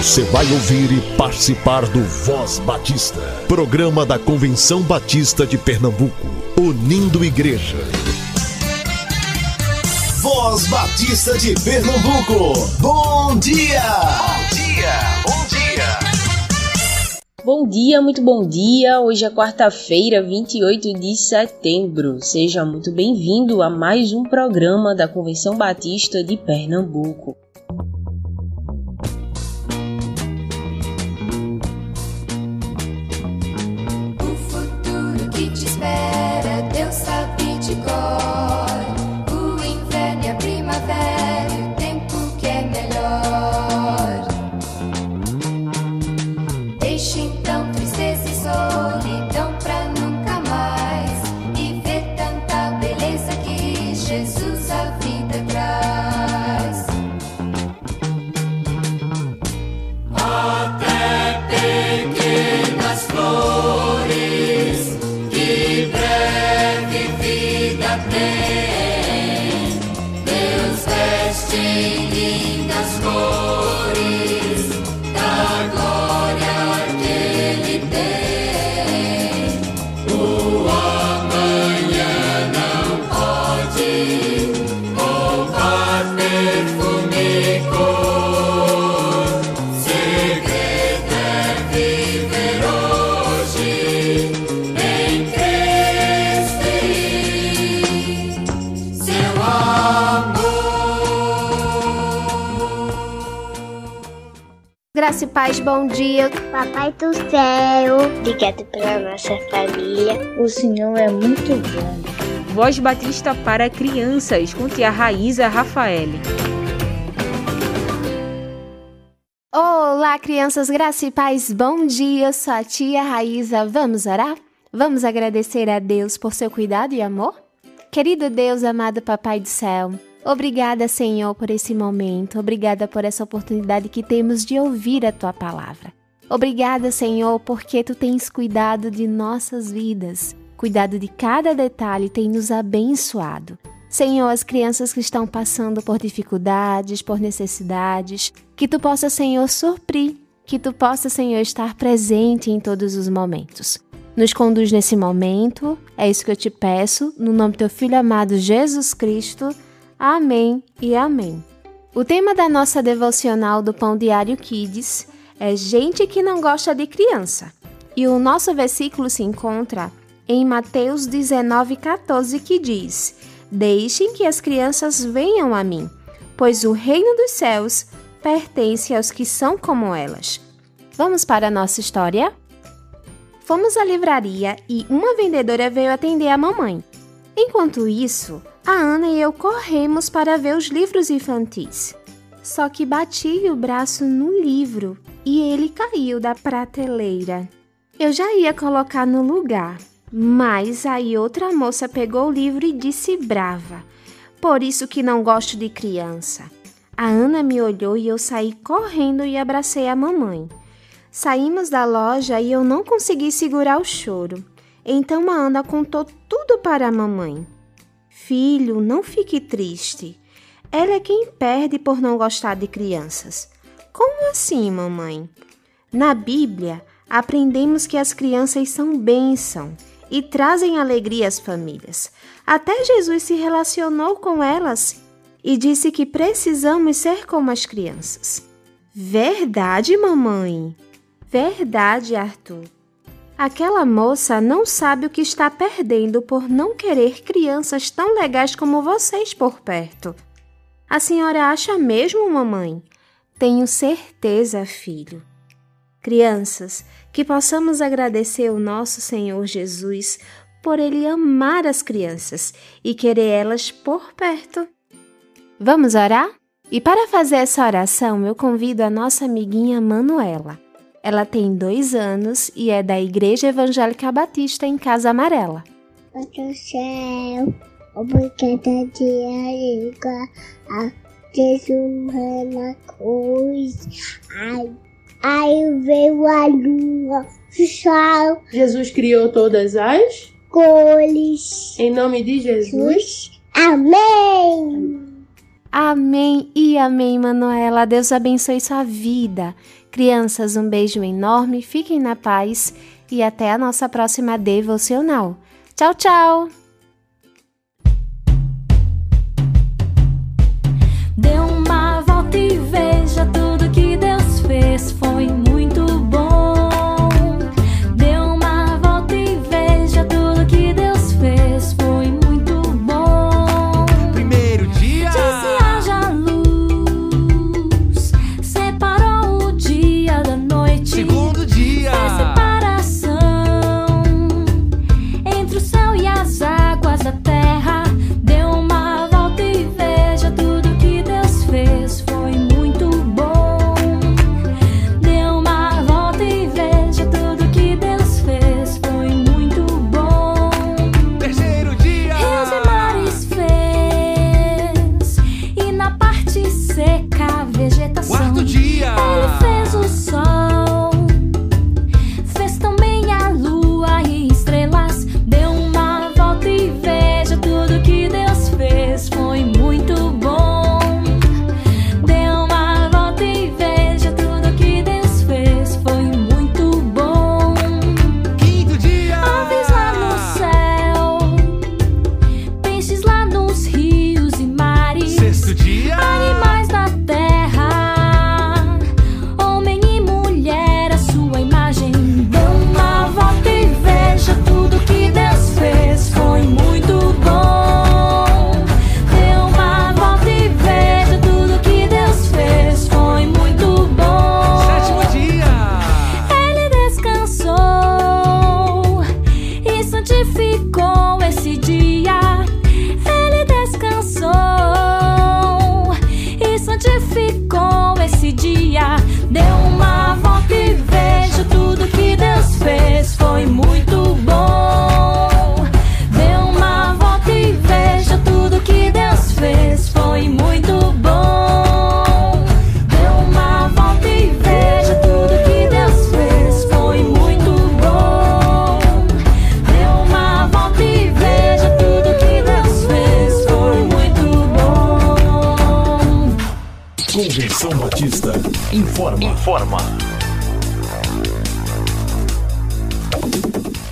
Você vai ouvir e participar do Voz Batista, programa da Convenção Batista de Pernambuco, unindo igreja. Voz Batista de Pernambuco, bom dia! Bom dia, bom dia! Bom dia, muito bom dia. Hoje é quarta-feira, 28 de setembro. Seja muito bem-vindo a mais um programa da Convenção Batista de Pernambuco. changes Graça e paz, bom dia. Papai do céu, obrigado pela nossa família. O Senhor é muito bom. Voz Batista para crianças, com tia Raíza Rafael. Olá, crianças, graça e paz, bom dia. Eu sou a tia Raíza. Vamos orar? Vamos agradecer a Deus por seu cuidado e amor? Querido Deus, amado Papai do céu, Obrigada, Senhor, por esse momento. Obrigada por essa oportunidade que temos de ouvir a tua palavra. Obrigada, Senhor, porque tu tens cuidado de nossas vidas. Cuidado de cada detalhe tem nos abençoado. Senhor, as crianças que estão passando por dificuldades, por necessidades, que tu possa, Senhor, suprir, que tu possa, Senhor, estar presente em todos os momentos. Nos conduz nesse momento, é isso que eu te peço, no nome do teu filho amado Jesus Cristo. Amém e amém. O tema da nossa devocional do Pão Diário Kids é Gente que não gosta de criança. E o nosso versículo se encontra em Mateus 19,14, que diz: Deixem que as crianças venham a mim, pois o reino dos céus pertence aos que são como elas. Vamos para a nossa história? Fomos à livraria e uma vendedora veio atender a mamãe. Enquanto isso, a Ana e eu corremos para ver os livros infantis. Só que bati o braço no livro e ele caiu da prateleira. Eu já ia colocar no lugar, mas aí outra moça pegou o livro e disse brava: Por isso que não gosto de criança. A Ana me olhou e eu saí correndo e abracei a mamãe. Saímos da loja e eu não consegui segurar o choro. Então a Ana contou tudo para a mamãe. Filho, não fique triste. Ela é quem perde por não gostar de crianças. Como assim, mamãe? Na Bíblia, aprendemos que as crianças são bênção e trazem alegria às famílias. Até Jesus se relacionou com elas e disse que precisamos ser como as crianças. Verdade, mamãe? Verdade, Arthur. Aquela moça não sabe o que está perdendo por não querer crianças tão legais como vocês por perto. A senhora acha mesmo, mamãe? Tenho certeza, filho. Crianças, que possamos agradecer ao nosso Senhor Jesus por ele amar as crianças e querer elas por perto. Vamos orar? E para fazer essa oração, eu convido a nossa amiguinha Manuela. Ela tem dois anos e é da Igreja Evangélica Batista em Casa Amarela. Pai do céu, obrigada de ligar a Jesus na cruz. Ai, ai veio a lua, o sol. Jesus criou todas as cores. Em nome de Jesus. Amém. Amém e amém, Manuela. Deus abençoe sua vida. Crianças, um beijo enorme, fiquem na paz e até a nossa próxima devocional. Tchau, tchau! Convenção Batista informa. Informa.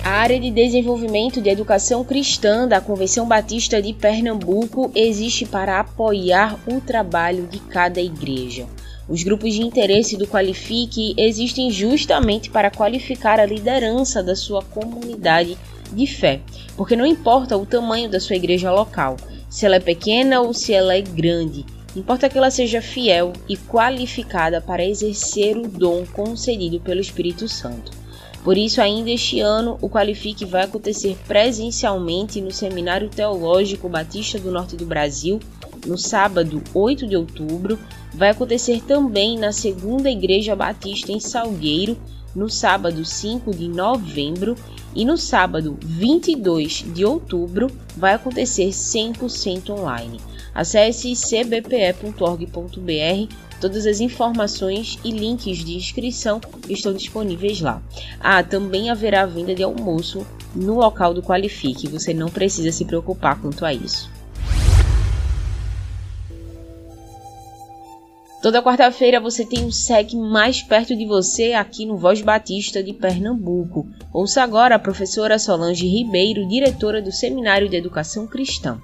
A área de desenvolvimento de educação cristã da Convenção Batista de Pernambuco existe para apoiar o trabalho de cada igreja. Os grupos de interesse do Qualifique existem justamente para qualificar a liderança da sua comunidade de fé, porque não importa o tamanho da sua igreja local, se ela é pequena ou se ela é grande, importa que ela seja fiel e qualificada para exercer o dom concedido pelo Espírito Santo. Por isso, ainda este ano, o Qualifique vai acontecer presencialmente no Seminário Teológico Batista do Norte do Brasil, no sábado 8 de outubro. Vai acontecer também na Segunda Igreja Batista em Salgueiro, no sábado 5 de novembro. E no sábado 22 de outubro vai acontecer 100% online. Acesse cbpe.org.br Todas as informações e links de inscrição estão disponíveis lá. Ah, também haverá venda de almoço no local do Qualifique, você não precisa se preocupar quanto a isso. Toda quarta-feira você tem um SEC mais perto de você aqui no Voz Batista de Pernambuco. Ouça agora a professora Solange Ribeiro, diretora do Seminário de Educação Cristã.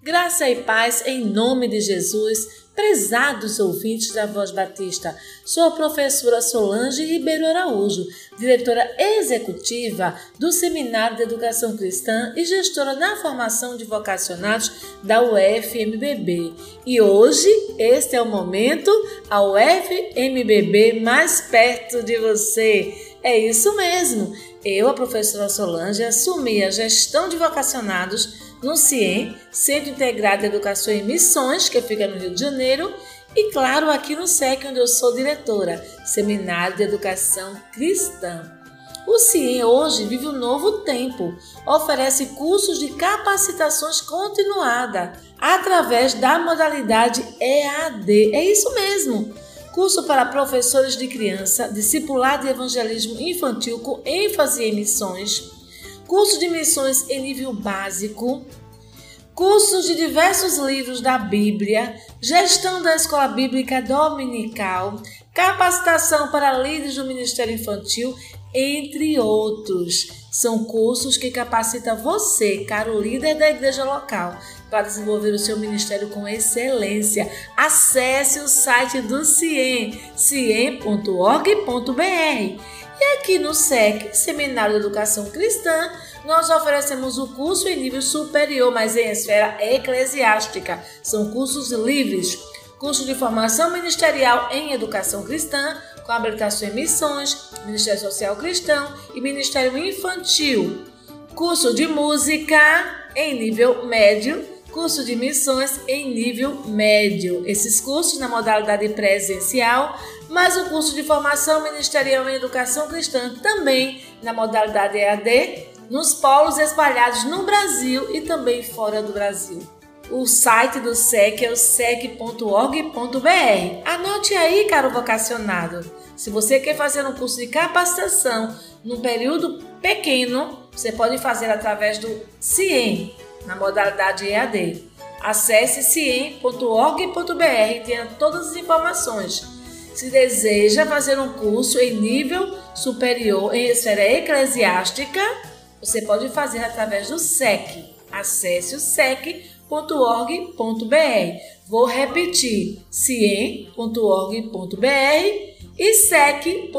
Graça e paz em nome de Jesus, prezados ouvintes da Voz Batista. Sou a professora Solange Ribeiro Araújo, diretora executiva do Seminário de Educação Cristã e gestora na formação de vocacionados da UFMBB. E hoje, este é o momento, a UFMBB mais perto de você. É isso mesmo. Eu, a professora Solange, assumi a gestão de vocacionados no CIEM, Centro Integrado de Educação e Missões, que fica no Rio de Janeiro, e claro, aqui no SEC, onde eu sou diretora, Seminário de Educação Cristã. O CIEM hoje vive um novo tempo, oferece cursos de capacitações continuada através da modalidade EAD. É isso mesmo! Curso para professores de criança, discipulado de evangelismo infantil com ênfase em missões, curso de missões em nível básico, cursos de diversos livros da Bíblia, gestão da escola bíblica dominical, capacitação para líderes do Ministério Infantil, entre outros. São cursos que capacitam você, caro líder da igreja local, para desenvolver o seu ministério com excelência. Acesse o site do CIEM, ciem.org.br. E aqui no SEC, Seminário de Educação Cristã, nós oferecemos o curso em nível superior, mas em esfera eclesiástica. São cursos livres. Curso de formação ministerial em educação cristã, com habilitação em missões, Ministério Social Cristão e Ministério Infantil. Curso de música em nível médio, curso de missões em nível médio. Esses cursos na modalidade presencial, mas o curso de formação ministerial em educação cristã também na modalidade EAD, nos polos espalhados no Brasil e também fora do Brasil. O site do SEC é o sec.org.br. Anote aí, caro vocacionado. Se você quer fazer um curso de capacitação num período pequeno, você pode fazer através do CIEM, na modalidade EAD. Acesse ciem.org.br e tenha todas as informações. Se deseja fazer um curso em nível superior em esfera eclesiástica, você pode fazer através do SEC. Acesse o sec.org.br. Vou repetir: ciem.org.br e sec.org.br.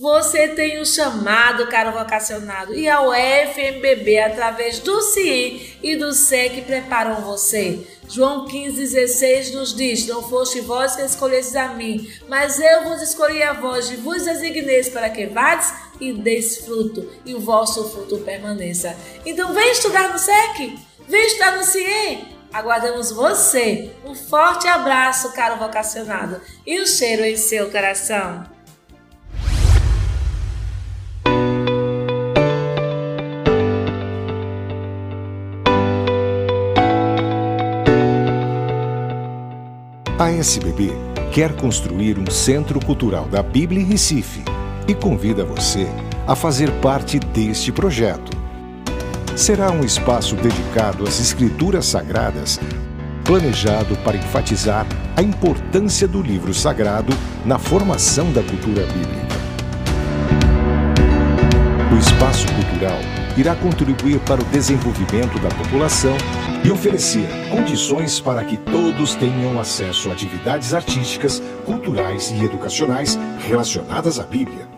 Você tem o um chamado, caro vocacionado, e a UFMBB, através do CIEM e do SEC, preparam você. João 15,16 nos diz: Não foste vós que escolhestes a mim, mas eu vos escolhi a vós e vos designeis para que vades e deis fruto, e o vosso fruto permaneça. Então, vem estudar no SEC, vem estudar no CIEM. Aguardamos você. Um forte abraço, caro vocacionado, e um cheiro em seu coração. SBB quer construir um centro cultural da Bíblia em Recife e convida você a fazer parte deste projeto. Será um espaço dedicado às escrituras sagradas, planejado para enfatizar a importância do livro sagrado na formação da cultura bíblica. O espaço cultural irá contribuir para o desenvolvimento da população e oferecer condições para que todos tenham acesso a atividades artísticas, culturais e educacionais relacionadas à Bíblia.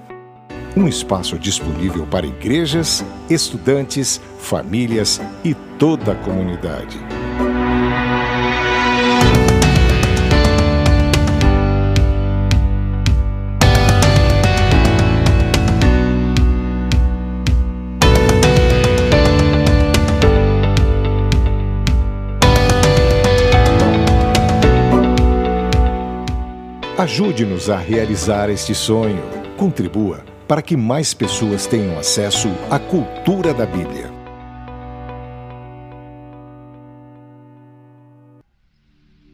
Um espaço disponível para igrejas, estudantes, famílias e toda a comunidade. Ajude-nos a realizar este sonho. Contribua para que mais pessoas tenham acesso à cultura da Bíblia.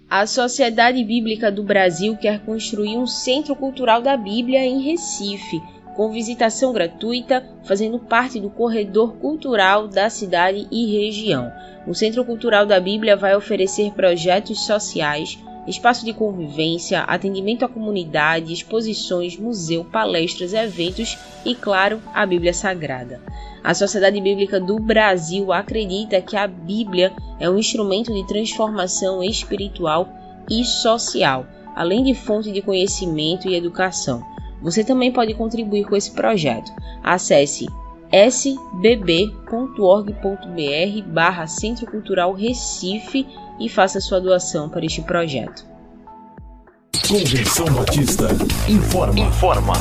A Sociedade Bíblica do Brasil quer construir um centro cultural da Bíblia em Recife, com visitação gratuita, fazendo parte do corredor cultural da cidade e região. O Centro Cultural da Bíblia vai oferecer projetos sociais espaço de convivência, atendimento à comunidade, exposições, museu, palestras, eventos e, claro, a Bíblia Sagrada. A Sociedade Bíblica do Brasil acredita que a Bíblia é um instrumento de transformação espiritual e social, além de fonte de conhecimento e educação. Você também pode contribuir com esse projeto. Acesse sbb.org.br barra Centro Cultural Recife e faça sua doação para este projeto. Convenção Batista informa. Informa.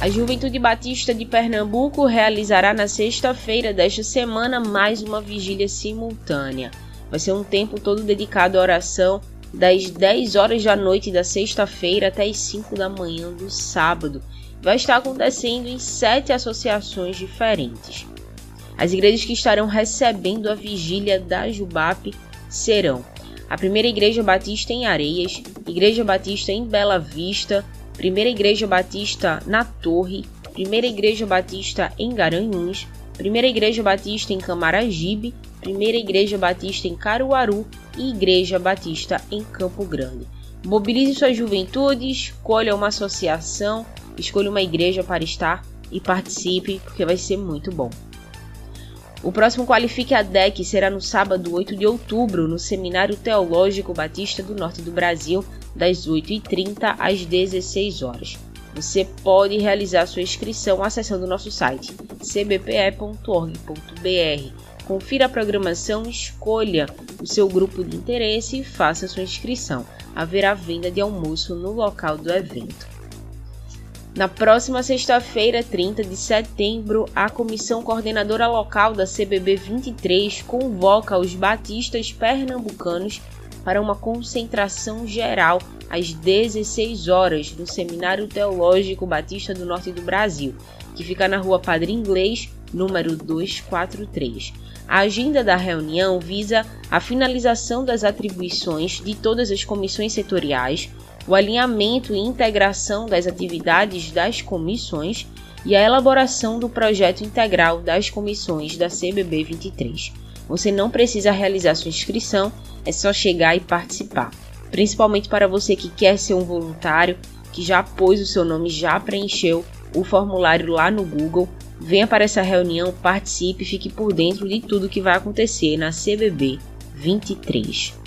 A Juventude Batista de Pernambuco realizará na sexta-feira desta semana mais uma vigília simultânea. Vai ser um tempo todo dedicado à oração das 10 horas da noite da sexta-feira até as 5 da manhã do sábado. Vai estar acontecendo em sete associações diferentes. As igrejas que estarão recebendo a vigília da Jubap serão a Primeira Igreja Batista em Areias, Igreja Batista em Bela Vista, Primeira Igreja Batista na Torre, Primeira Igreja Batista em Garanhuns, Primeira Igreja Batista em Camaragibe, Primeira Igreja Batista em Caruaru e Igreja Batista em Campo Grande. Mobilize sua juventude, escolha uma associação, escolha uma igreja para estar e participe, porque vai ser muito bom. O próximo Qualifique a DEC será no sábado 8 de outubro, no Seminário Teológico Batista do Norte do Brasil, das 8h30 às 16 horas. Você pode realizar sua inscrição acessando nosso site cbpe.org.br. Confira a programação, escolha o seu grupo de interesse e faça sua inscrição. Haverá venda de almoço no local do evento. Na próxima sexta-feira, 30 de setembro, a Comissão Coordenadora Local da CBB 23 convoca os batistas pernambucanos para uma concentração geral às 16 horas no Seminário Teológico Batista do Norte do Brasil, que fica na Rua Padre Inglês, número 243. A agenda da reunião visa a finalização das atribuições de todas as comissões setoriais, o alinhamento e integração das atividades das comissões e a elaboração do projeto integral das comissões da CBB 23. Você não precisa realizar sua inscrição, é só chegar e participar. Principalmente para você que quer ser um voluntário, que já pôs o seu nome, já preencheu o formulário lá no Google. Venha para essa reunião, participe fique por dentro de tudo que vai acontecer na CBB 23.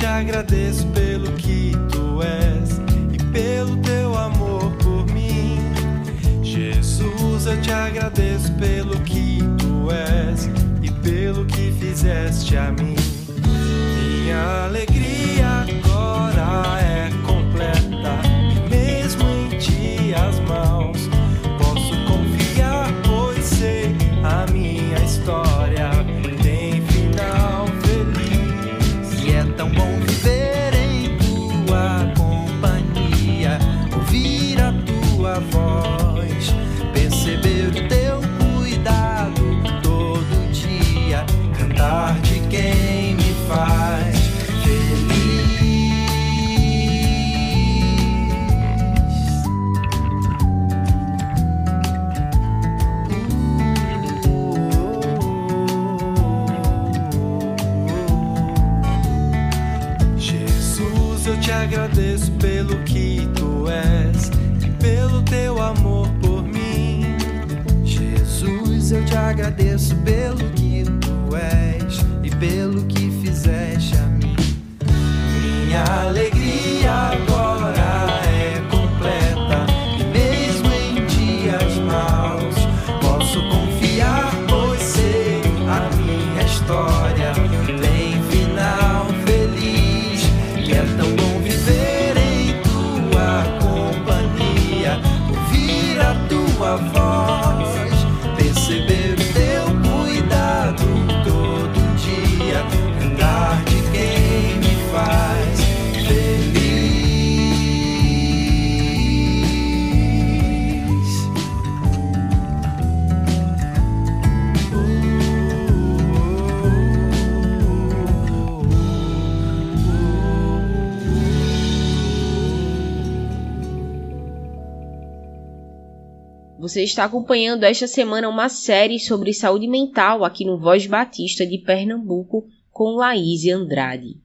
Te agradeço pelo que tu és e pelo teu amor por mim. Jesus, eu te agradeço pelo que tu és e pelo que fizeste a mim. Minha alegria agora é Você está acompanhando esta semana uma série sobre saúde mental aqui no Voz Batista de Pernambuco com Laís Andrade.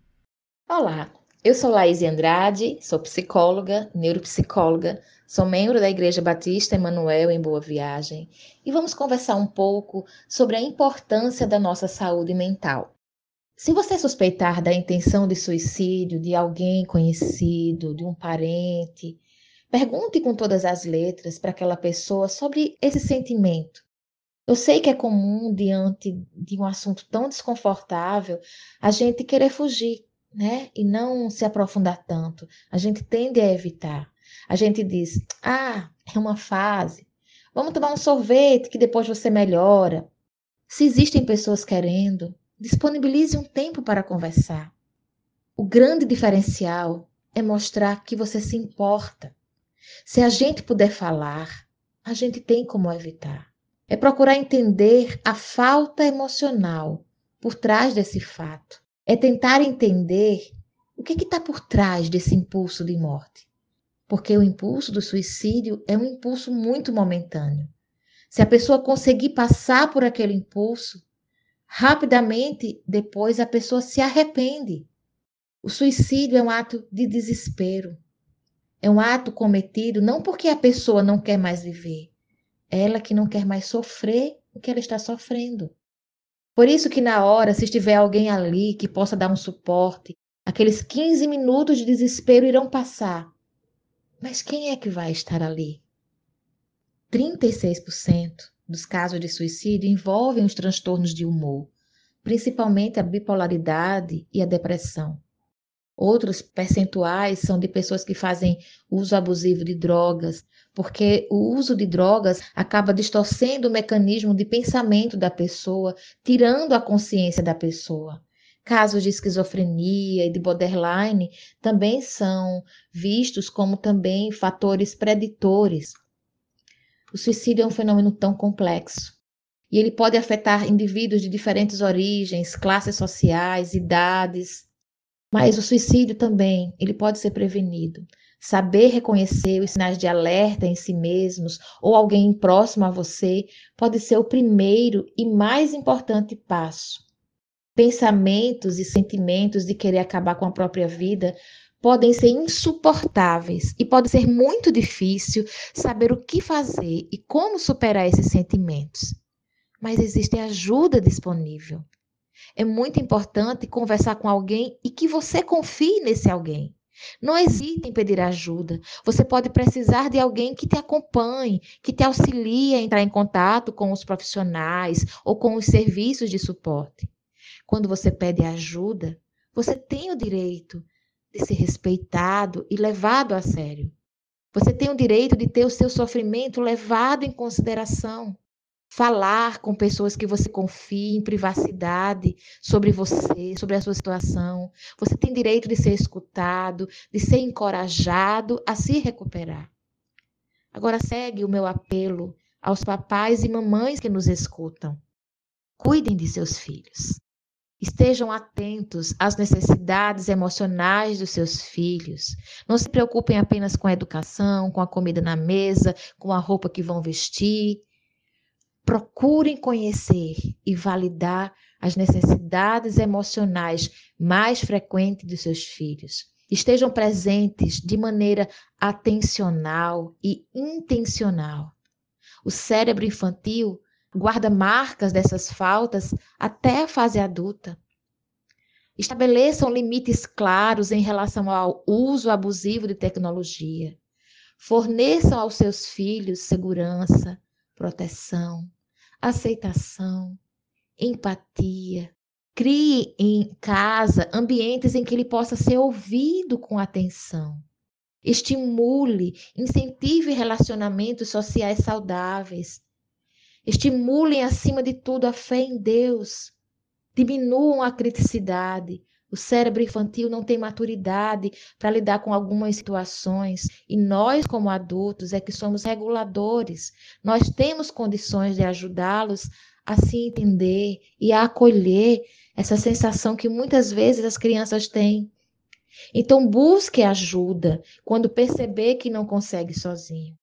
Olá, eu sou Laís Andrade, sou psicóloga, neuropsicóloga, sou membro da Igreja Batista Emanuel em Boa Viagem e vamos conversar um pouco sobre a importância da nossa saúde mental. Se você suspeitar da intenção de suicídio de alguém conhecido, de um parente, pergunte com todas as letras para aquela pessoa sobre esse sentimento. Eu sei que é comum, diante de um assunto tão desconfortável, a gente querer fugir, né? E não se aprofundar tanto. A gente tende a evitar. A gente diz: "Ah, é uma fase. Vamos tomar um sorvete que depois você melhora". Se existem pessoas querendo, disponibilize um tempo para conversar. O grande diferencial é mostrar que você se importa. Se a gente puder falar, a gente tem como evitar. É procurar entender a falta emocional por trás desse fato. É tentar entender o que está por trás desse impulso de morte. Porque o impulso do suicídio é um impulso muito momentâneo. Se a pessoa conseguir passar por aquele impulso, rapidamente depois a pessoa se arrepende. O suicídio é um ato de desespero. É um ato cometido não porque a pessoa não quer mais viver, ela que não quer mais sofrer o que ela está sofrendo. Por isso que na hora, se estiver alguém ali que possa dar um suporte, aqueles 15 minutos de desespero irão passar. Mas quem é que vai estar ali? 36% dos casos de suicídio envolvem os transtornos de humor, principalmente a bipolaridade e a depressão. Outros percentuais são de pessoas que fazem uso abusivo de drogas, porque o uso de drogas acaba distorcendo o mecanismo de pensamento da pessoa, tirando a consciência da pessoa. Casos de esquizofrenia e de borderline também são vistos como também fatores preditores. O suicídio é um fenômeno tão complexo e ele pode afetar indivíduos de diferentes origens, classes sociais, idades, mas o suicídio também, ele pode ser prevenido. Saber reconhecer os sinais de alerta em si mesmos ou alguém próximo a você pode ser o primeiro e mais importante passo. Pensamentos e sentimentos de querer acabar com a própria vida podem ser insuportáveis e pode ser muito difícil saber o que fazer e como superar esses sentimentos. Mas existe ajuda disponível. É muito importante conversar com alguém e que você confie nesse alguém. Não hesite em pedir ajuda. Você pode precisar de alguém que te acompanhe, que te auxilie a entrar em contato com os profissionais ou com os serviços de suporte. Quando você pede ajuda, você tem o direito de ser respeitado e levado a sério. Você tem o direito de ter o seu sofrimento levado em consideração falar com pessoas que você confie em privacidade sobre você, sobre a sua situação. Você tem direito de ser escutado, de ser encorajado a se recuperar. Agora segue o meu apelo aos papais e mamães que nos escutam. Cuidem de seus filhos. Estejam atentos às necessidades emocionais dos seus filhos. Não se preocupem apenas com a educação, com a comida na mesa, com a roupa que vão vestir. Procurem conhecer e validar as necessidades emocionais mais frequentes dos seus filhos. Estejam presentes de maneira atencional e intencional. O cérebro infantil guarda marcas dessas faltas até a fase adulta. Estabeleçam limites claros em relação ao uso abusivo de tecnologia. Forneçam aos seus filhos segurança, proteção, aceitação, empatia. Crie em casa ambientes em que ele possa ser ouvido com atenção. Estimule, incentive relacionamentos sociais saudáveis. Estimulem, acima de tudo, a fé em Deus. Diminuam a criticidade. O cérebro infantil não tem maturidade para lidar com algumas situações e nós, como adultos, é que somos reguladores. Nós temos condições de ajudá-los a se entender e a acolher essa sensação que muitas vezes as crianças têm. Então, busque ajuda quando perceber que não consegue sozinho.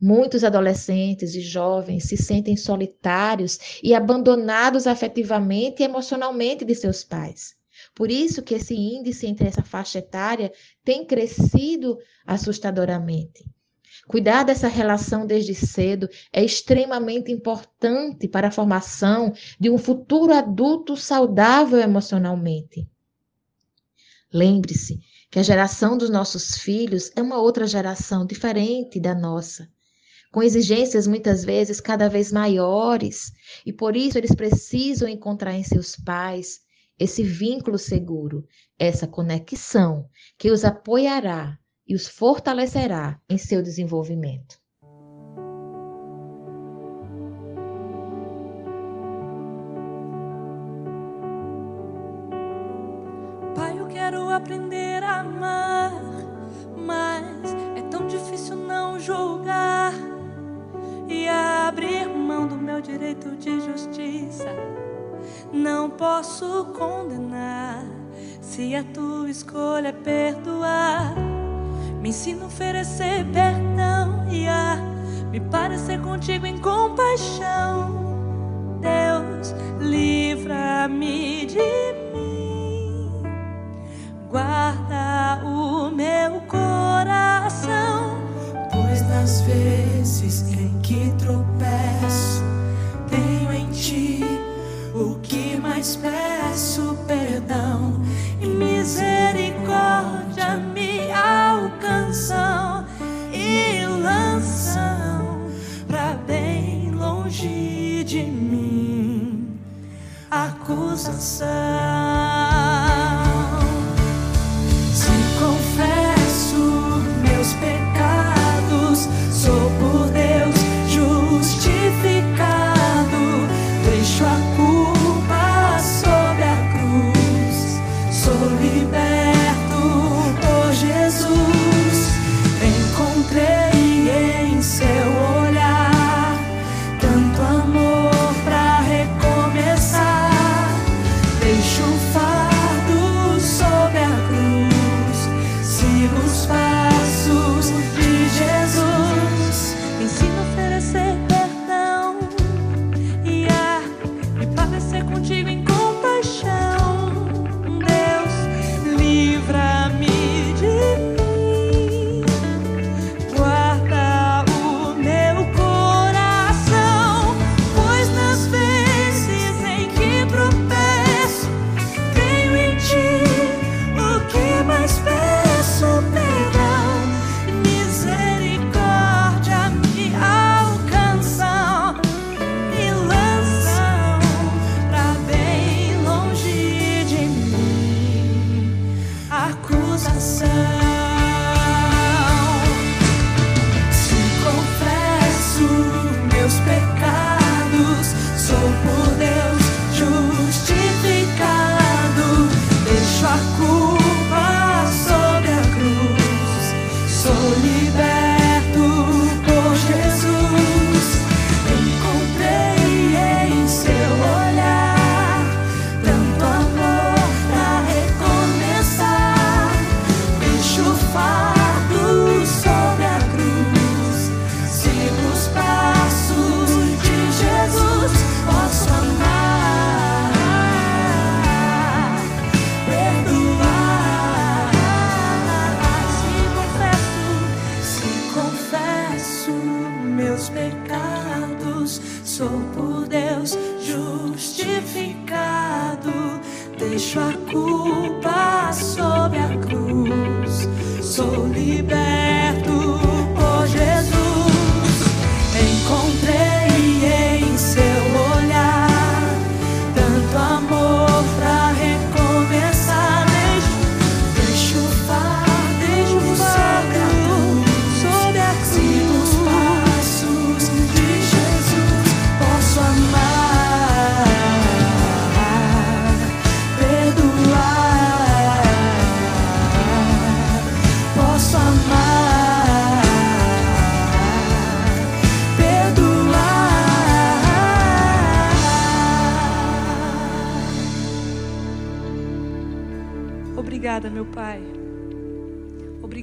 Muitos adolescentes e jovens se sentem solitários e abandonados afetivamente e emocionalmente de seus pais. Por isso que esse índice entre essa faixa etária tem crescido assustadoramente. Cuidar dessa relação desde cedo é extremamente importante para a formação de um futuro adulto saudável emocionalmente. Lembre-se que a geração dos nossos filhos é uma outra geração diferente da nossa, com exigências muitas vezes cada vez maiores, e por isso eles precisam encontrar em seus pais esse vínculo seguro, essa conexão que os apoiará e os fortalecerá em seu desenvolvimento. Pai, eu quero aprender a amar, mas é tão difícil não julgar e abrir mão do meu direito de justiça. Não posso condenar se a tua escolha é perdoar. Me ensina a oferecer perdão e a me parecer contigo em compaixão. Deus, livra-me de mim. Guarda o meu coração, pois nas vezes em que tropeço, mais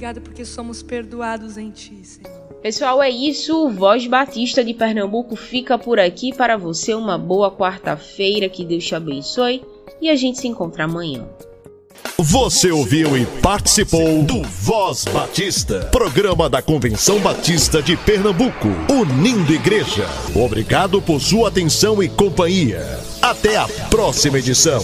Obrigada porque somos perdoados em Ti, Senhor. Pessoal, é isso. O Voz Batista de Pernambuco fica por aqui para você. Uma boa quarta-feira. Que Deus te abençoe. E a gente se encontra amanhã. Você ouviu e participou do Voz Batista, programa da Convenção Batista de Pernambuco, unindo igreja. Obrigado por sua atenção e companhia. Até a próxima edição.